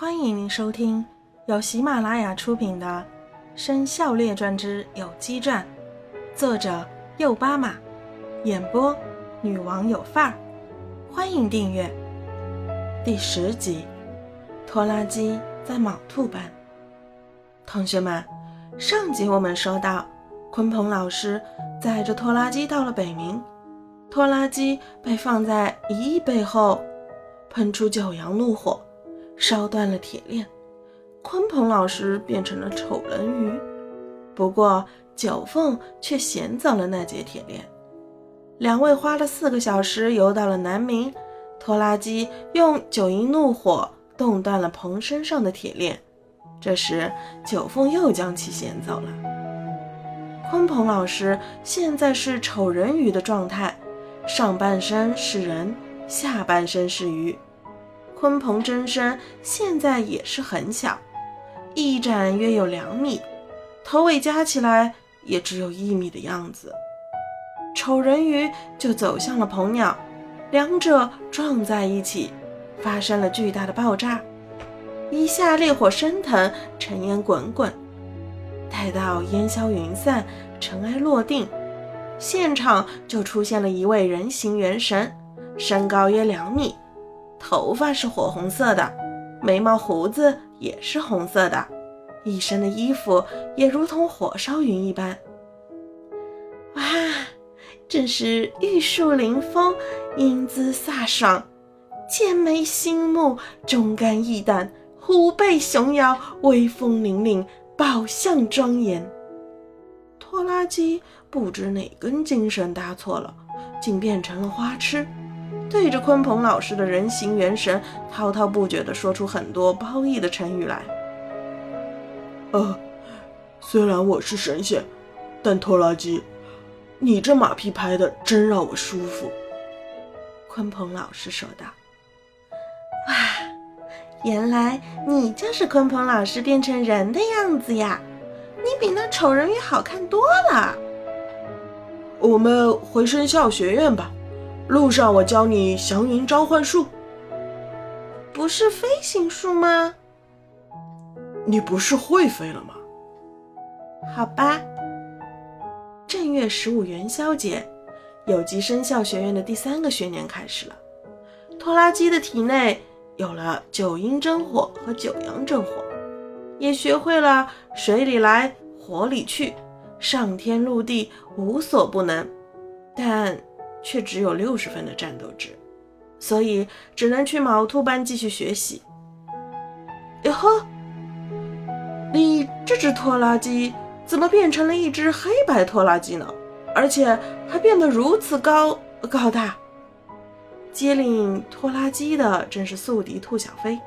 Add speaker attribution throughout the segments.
Speaker 1: 欢迎您收听由喜马拉雅出品的《生肖列传之有机传》，作者右巴马，演播女王有范儿。欢迎订阅。第十集，拖拉机在卯兔班。同学们，上集我们说到，鲲鹏老师载着拖拉机到了北冥，拖拉机被放在一翼背后，喷出九阳怒火。烧断了铁链，鲲鹏老师变成了丑人鱼。不过九凤却衔走了那节铁链。两位花了四个小时游到了南冥，拖拉机用九阴怒火冻断了鹏身上的铁链。这时九凤又将其衔走了。鲲鹏老师现在是丑人鱼的状态，上半身是人，下半身是鱼。鲲鹏真身现在也是很小，翼展约有两米，头尾加起来也只有一米的样子。丑人鱼就走向了鹏鸟，两者撞在一起，发生了巨大的爆炸，一下烈火升腾，尘烟滚滚。待到烟消云散，尘埃落定，现场就出现了一位人形元神，身高约两米。头发是火红色的，眉毛胡子也是红色的，一身的衣服也如同火烧云一般。哇，真是玉树临风，英姿飒爽，剑眉星目，忠肝义胆，虎背熊腰，威风凛凛，宝相庄严。拖拉机不知哪根筋神搭错了，竟变成了花痴。对着鲲鹏老师的人形元神，滔滔不绝地说出很多褒义的成语来。
Speaker 2: 呃，虽然我是神仙，但拖拉机，你这马屁拍的真让我舒服。
Speaker 1: 鲲鹏老师说道：“哇，原来你就是鲲鹏老师变成人的样子呀！你比那丑人鱼好看多了。”
Speaker 2: 我们回生肖学院吧。路上我教你祥云召唤术，
Speaker 1: 不是飞行术吗？
Speaker 2: 你不是会飞了吗？
Speaker 1: 好吧。正月十五元宵节，有机生肖学院的第三个学年开始了。拖拉机的体内有了九阴真火和九阳真火，也学会了水里来火里去，上天入地无所不能。但。却只有六十分的战斗值，所以只能去卯兔班继续学习。哟呵，你这只拖拉机怎么变成了一只黑白拖拉机呢？而且还变得如此高高大。接领拖拉机的正是宿敌兔小飞。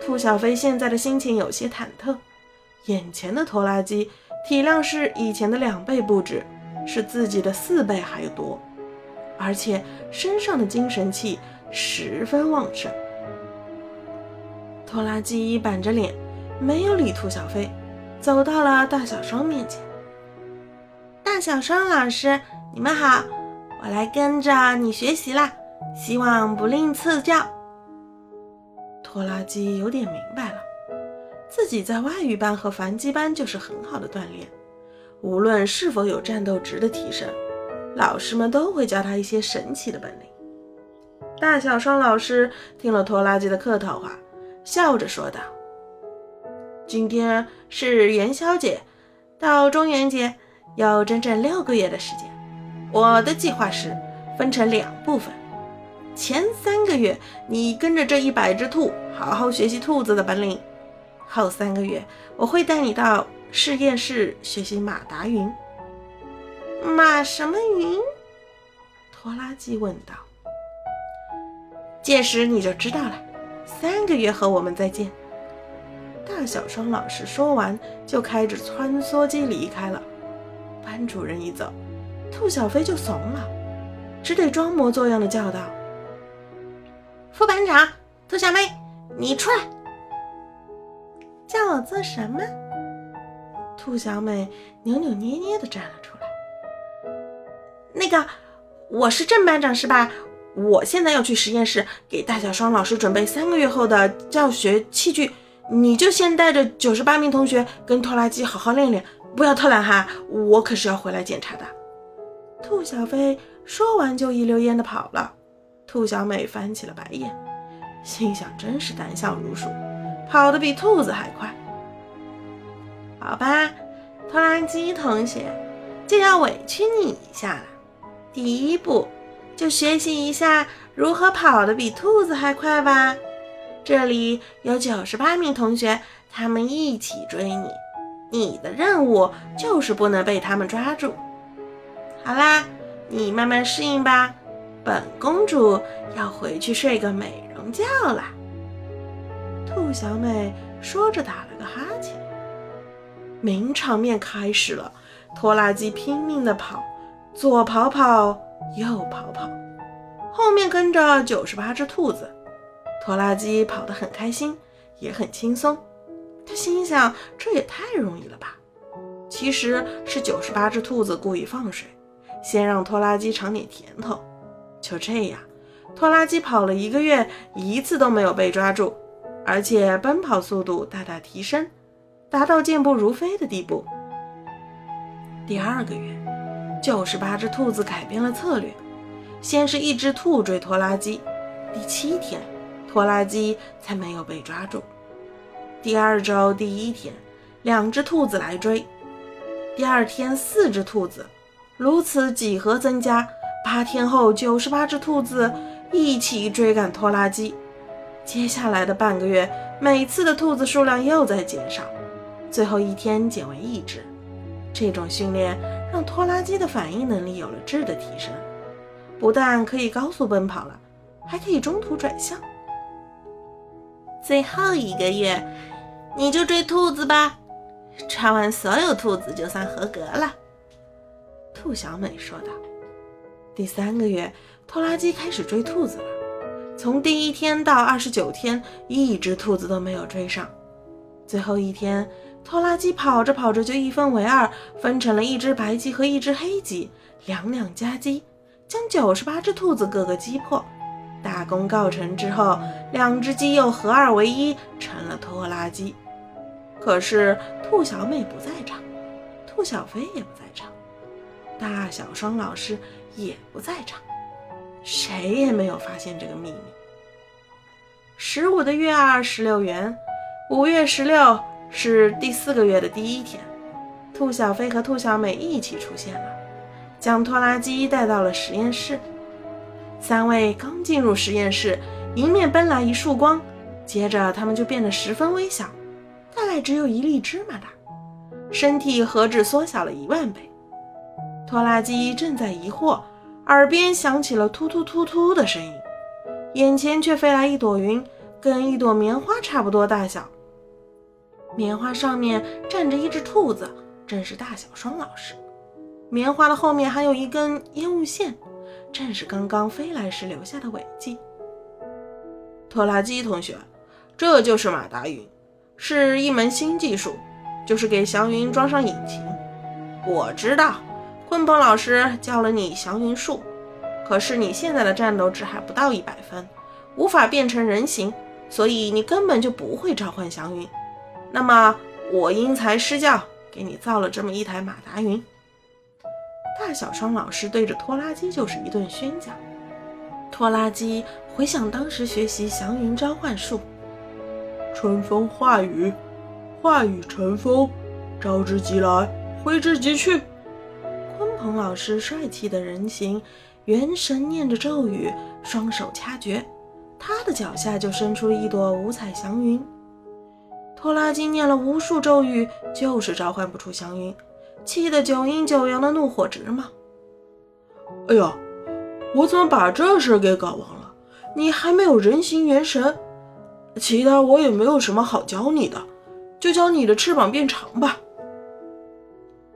Speaker 1: 兔小飞现在的心情有些忐忑，眼前的拖拉机体量是以前的两倍不止，是自己的四倍还多。而且身上的精神气十分旺盛。拖拉机板着脸，没有理兔小飞，走到了大小双面前。大小双老师，你们好，我来跟着你学习啦，希望不吝赐教。拖拉机有点明白了，自己在外语班和繁机班就是很好的锻炼，无论是否有战斗值的提升。老师们都会教他一些神奇的本领。大小双老师听了拖拉机的客套话，笑着说道：“今天是元宵节，到中元节有整整六个月的时间。我的计划是分成两部分，前三个月你跟着这一百只兔好好学习兔子的本领，后三个月我会带你到实验室学习马达云。”马什么云？拖拉机问道。届时你就知道了。三个月后我们再见。大小双老师说完，就开着穿梭机离开了。班主任一走，兔小飞就怂了，只得装模作样的叫道：“副班长，兔小妹，你出来！叫我做什么？”兔小美扭扭捏捏的站了出来。那个，我是郑班长是吧？我现在要去实验室给大小双老师准备三个月后的教学器具，你就先带着九十八名同学跟拖拉机好好练练，不要偷懒哈，我可是要回来检查的。兔小飞说完就一溜烟的跑了。兔小美翻起了白眼，心想：真是胆小如鼠，跑得比兔子还快。好吧，拖拉机同学，就要委屈你一下了。第一步，就学习一下如何跑得比兔子还快吧。这里有九十八名同学，他们一起追你，你的任务就是不能被他们抓住。好啦，你慢慢适应吧。本公主要回去睡个美容觉了。兔小美说着，打了个哈欠。名场面开始了，拖拉机拼命地跑，左跑跑，右跑跑，后面跟着九十八只兔子。拖拉机跑得很开心，也很轻松。他心想：这也太容易了吧？其实是九十八只兔子故意放水，先让拖拉机尝点甜头。就这样，拖拉机跑了一个月，一次都没有被抓住，而且奔跑速度大大提升。达到健步如飞的地步。第二个月，九十八只兔子改变了策略，先是一只兔追拖拉机，第七天，拖拉机才没有被抓住。第二周第一天，两只兔子来追，第二天四只兔子，如此几何增加，八天后九十八只兔子一起追赶拖拉机。接下来的半个月，每次的兔子数量又在减少。最后一天减为一只，这种训练让拖拉机的反应能力有了质的提升，不但可以高速奔跑了，还可以中途转向。最后一个月，你就追兔子吧，抓完所有兔子就算合格了。”兔小美说道。第三个月，拖拉机开始追兔子了，从第一天到二十九天，一只兔子都没有追上。最后一天。拖拉机跑着跑着就一分为二，分成了一只白鸡和一只黑鸡，两两夹击，将九十八只兔子个个击破。大功告成之后，两只鸡又合二为一，成了拖拉机。可是兔小妹不在场，兔小飞也不在场，大小双老师也不在场，谁也没有发现这个秘密。十五的月儿十六圆，五月十六。是第四个月的第一天，兔小飞和兔小美一起出现了，将拖拉机带到了实验室。三位刚进入实验室，迎面奔来一束光，接着他们就变得十分微小，大概只有一粒芝麻大，身体何止缩小了一万倍。拖拉机正在疑惑，耳边响起了突突突突的声音，眼前却飞来一朵云，跟一朵棉花差不多大小。棉花上面站着一只兔子，正是大小双老师。棉花的后面还有一根烟雾线，正是刚刚飞来时留下的尾迹。拖拉机同学，这就是马达云，是一门新技术，就是给祥云装上引擎。我知道，鲲鹏老师教了你祥云术，可是你现在的战斗值还不到一百分，无法变成人形，所以你根本就不会召唤祥云。那么我因材施教，给你造了这么一台马达云。大小双老师对着拖拉机就是一顿宣讲。拖拉机回想当时学习祥云召唤术：
Speaker 2: 春风化雨，化雨成风，招之即来，挥之即去。
Speaker 1: 鲲鹏老师帅气的人形，元神念着咒语，双手掐诀，他的脚下就生出一朵五彩祥云。拖拉机念了无数咒语，就是召唤不出祥云，气得九阴九阳的怒火直冒。
Speaker 2: 哎呦，我怎么把这事给搞忘了？你还没有人形元神，其他我也没有什么好教你的，就教你的翅膀变长吧。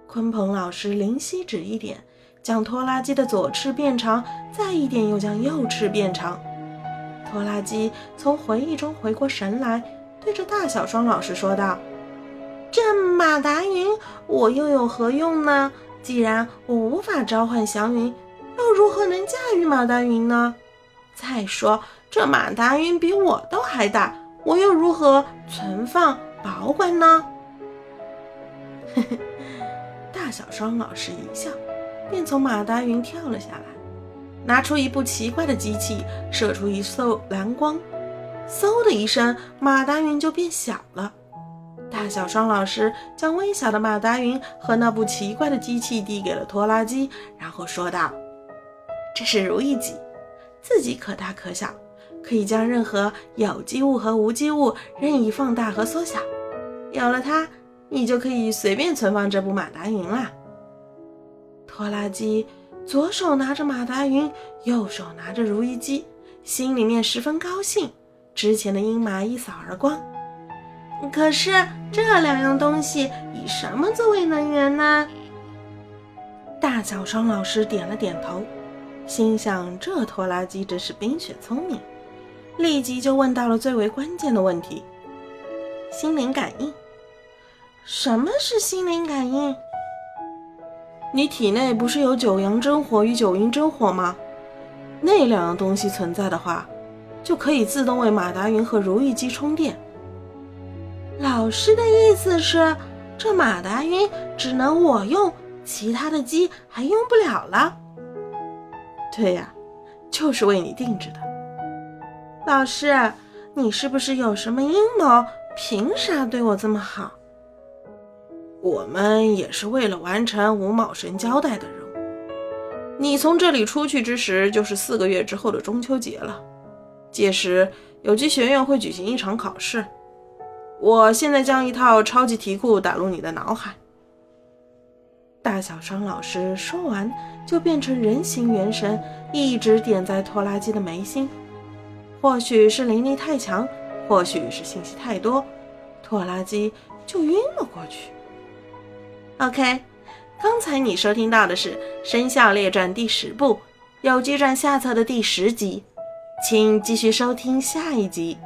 Speaker 1: 鲲鹏老师灵犀指一点，将拖拉机的左翅变长，再一点又将右翅变长。拖拉机从回忆中回过神来。对着大小双老师说道：“这马达云我又有何用呢？既然我无法召唤祥云，又如何能驾驭马达云呢？
Speaker 2: 再说这马达云比我都还大，我又如何存放保管呢？
Speaker 1: 嘿嘿，大小双老师一笑，便从马达云跳了下来，拿出一部奇怪的机器，射出一束蓝光，嗖的一声，马达云就变小了。大小双老师将微小的马达云和那部奇怪的机器递给了拖拉机，然后说道：“这是如意机，自己可大可小，可以将任何有机物和无机物任意放大和缩小。有了它，你就可以随便存放这部马达云啦。”拖拉机左手拿着马达云，右手拿着如意机，心里面十分高兴。之前的阴霾一扫而光。可是这两样东西以什么作为能源呢？大小双老师点了点头，心想：这拖拉机真是冰雪聪明，立即就问到了最为关键的问题：心灵感应。什么是心灵感应？你体内不是有九阳真火与九阴真火吗？那两样东西存在的话，就可以自动为马达云和如意机充电。老师的意思是，这马达云只能我用，其他的鸡还用不了了。对呀，就是为你定制的。老师，你是不是有什么阴谋？凭啥对我这么好？
Speaker 2: 我们也是为了完成吴茂神交代的任务。你从这里出去之时，就是四个月之后的中秋节了。届时，有机学院会举行一场考试。我现在将一套超级题库打入你的脑海。
Speaker 1: 大小双老师说完，就变成人形元神，一直点在拖拉机的眉心。或许是灵力太强，或许是信息太多，拖拉机就晕了过去。OK，刚才你收听到的是《生肖列传》第十部《有机传下册》的第十集，请继续收听下一集。